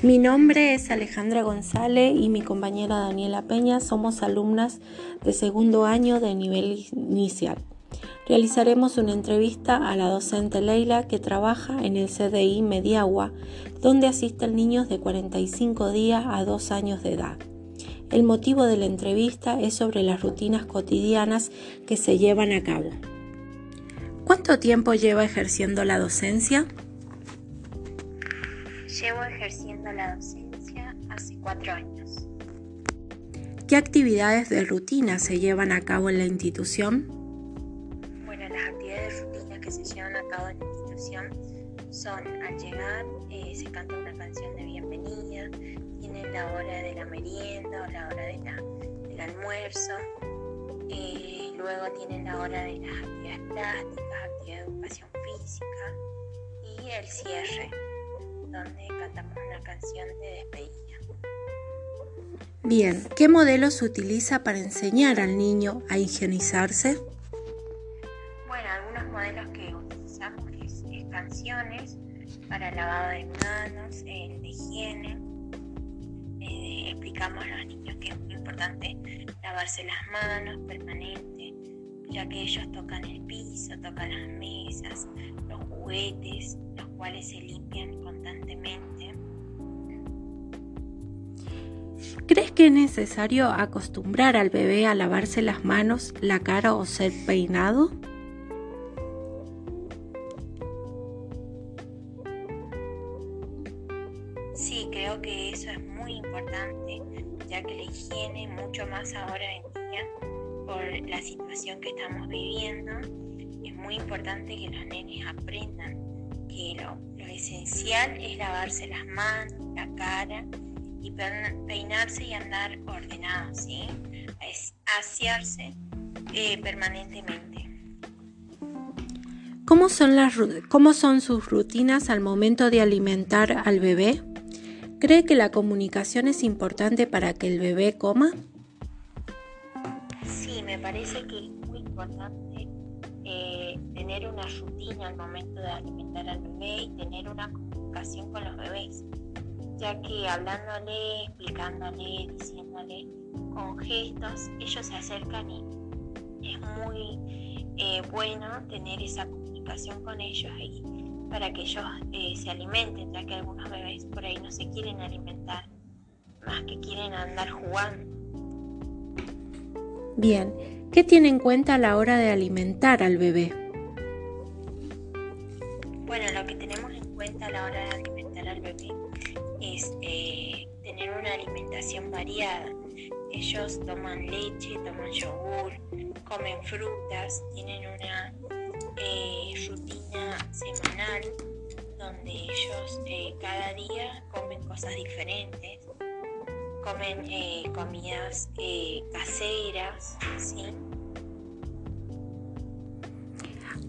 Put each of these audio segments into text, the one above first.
Mi nombre es Alejandra González y mi compañera Daniela Peña somos alumnas de segundo año de nivel inicial. Realizaremos una entrevista a la docente Leila que trabaja en el CDI Mediagua, donde asisten niños de 45 días a 2 años de edad. El motivo de la entrevista es sobre las rutinas cotidianas que se llevan a cabo. ¿Cuánto tiempo lleva ejerciendo la docencia? Llevo ejerciendo la docencia hace cuatro años. ¿Qué actividades de rutina se llevan a cabo en la institución? Bueno, las actividades de rutina que se llevan a cabo en la institución son al llegar eh, se canta una canción de bienvenida, tienen la hora de la merienda o la hora de del almuerzo, eh, luego tienen la hora de las actividades plásticas, actividades de educación física y el cierre donde cantamos una canción de despedida. Bien, ¿qué modelo se utiliza para enseñar al niño a higienizarse? Bueno, algunos modelos que utilizamos es, canciones para lavado de manos, de higiene. Eh, explicamos a los niños que es muy importante lavarse las manos permanente, ya que ellos tocan el piso, tocan las mesas, los juguetes, los cuales se limpian constantemente. ¿Crees que es necesario acostumbrar al bebé a lavarse las manos, la cara o ser peinado? Sí, creo que eso es muy importante, ya que la higiene, mucho más ahora en día, por la situación que estamos viviendo, es muy importante que los nenes aprendan que lo, esencial es lavarse las manos, la cara y peinarse y andar ordenado, ¿sí? asearse eh, permanentemente. ¿Cómo son, las, ¿Cómo son sus rutinas al momento de alimentar al bebé? ¿Cree que la comunicación es importante para que el bebé coma? Sí, me parece que es muy importante eh, tener una rutina al momento de alimentar al bebé y tener una comunicación con los bebés, ya que hablándole, explicándole, diciéndole con gestos, ellos se acercan y es muy eh, bueno tener esa comunicación con ellos y para que ellos eh, se alimenten, ya que algunos bebés por ahí no se quieren alimentar, más que quieren andar jugando. Bien, ¿qué tiene en cuenta a la hora de alimentar al bebé? Bueno, lo que tenemos en cuenta a la hora de alimentar al bebé es eh, tener una alimentación variada. Ellos toman leche, toman yogur, comen frutas, tienen una eh, rutina semanal donde ellos eh, cada día comen cosas diferentes comen eh, comidas eh, caseras, ¿sí?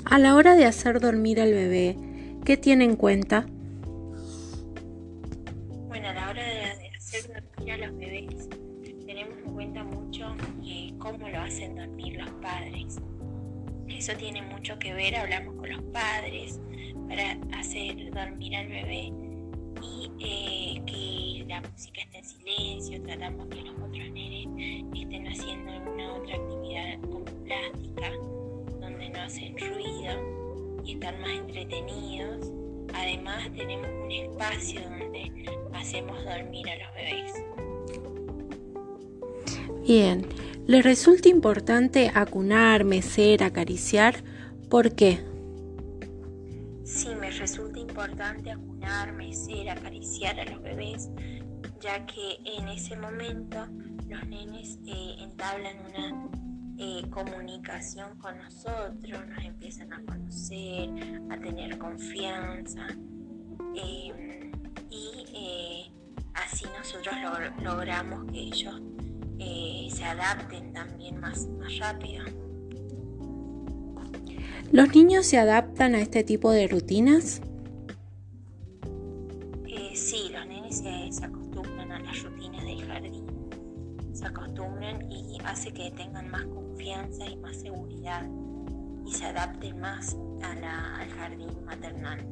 A la hora de hacer dormir al bebé, ¿qué tiene en cuenta? Bueno, a la hora de hacer dormir a los bebés, tenemos en cuenta mucho eh, cómo lo hacen dormir los padres. Eso tiene mucho que ver, hablamos con los padres para hacer dormir al bebé y que la música esté en silencio, tratamos que los otros nenes estén haciendo alguna otra actividad como plástica, donde no hacen ruido y están más entretenidos. Además tenemos un espacio donde hacemos dormir a los bebés. Bien, ¿les resulta importante acunar, mecer, acariciar? ¿Por qué? Sí, me resulta importante acunar, mecer, acariciar a los bebés ya que en ese momento los nenes eh, entablan una eh, comunicación con nosotros, nos empiezan a conocer, a tener confianza em, y eh, así nosotros logramos que ellos se adapten también más, más rápido. ¿Los niños se adaptan a este tipo de rutinas? Se, se las rutinas del jardín. Se acostumbran y hace que tengan más confianza y más seguridad y se adapten más al jardín maternal.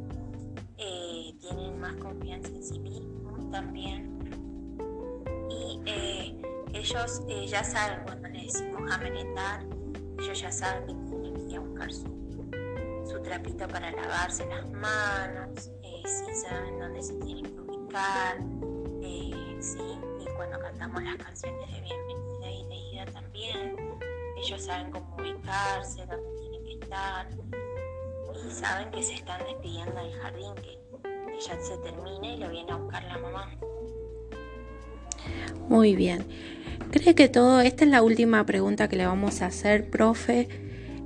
Eh, tienen más confianza en sí mismos también. Y eh, ellos eh, ya saben cuando le decimos a merendar, ellos ya saben que tienen que ir a buscar su, trapito para lavarse las manos, eh, sí saben dónde se tienen que ubicar, sí, y cuando cantamos las canciones de bienvenida y de ida también, ellos saben cómo ubicarse, dónde tienen que estar y saben que se están despidiendo del jardín, que, ya se termine y lo viene a buscar la mamá. Muy bien. ¿Cree que todo, esta es la última pregunta que le vamos a hacer, profe?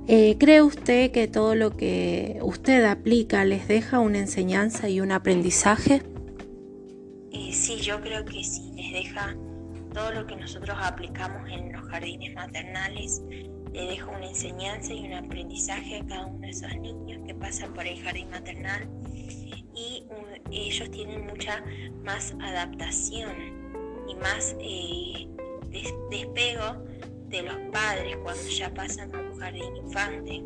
Eh, ¿Cree usted que todo lo que usted aplica les deja una enseñanza y un aprendizaje? Sí, yo creo que sí, les deja todo lo que nosotros aplicamos en los jardines maternales, le deja una enseñanza y un aprendizaje a cada uno de esos niños que pasan por el jardín maternal y ellos tienen mucha más adaptación y más eh, despego de los padres cuando ya pasan a un jardín infante.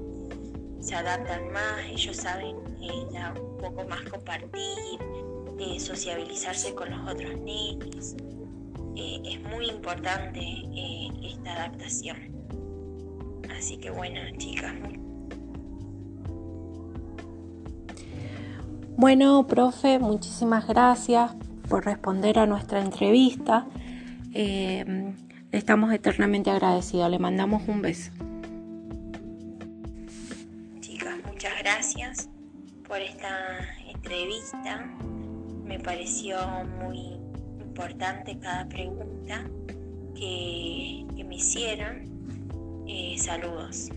Se adaptan más, ellos saben eh, ya un poco más compartir, eh, sociabilizarse con los otros niños. es muy importante esta adaptación. Así que bueno, chicas. Bueno, profe, muchísimas gracias por responder a nuestra entrevista. Eh, estamos eternamente agradecidos. Le mandamos un beso. Chicas, muchas gracias por esta entrevista. Me pareció muy importante cada pregunta que, me hicieron. Eh, saludos.